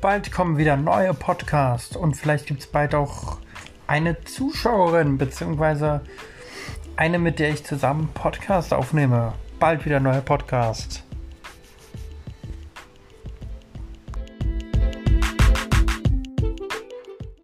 bald kommen wieder neue Podcasts und vielleicht gibt es bald auch eine Zuschauerin, beziehungsweise eine, mit der ich zusammen Podcast aufnehme. Bald wieder neue Podcast.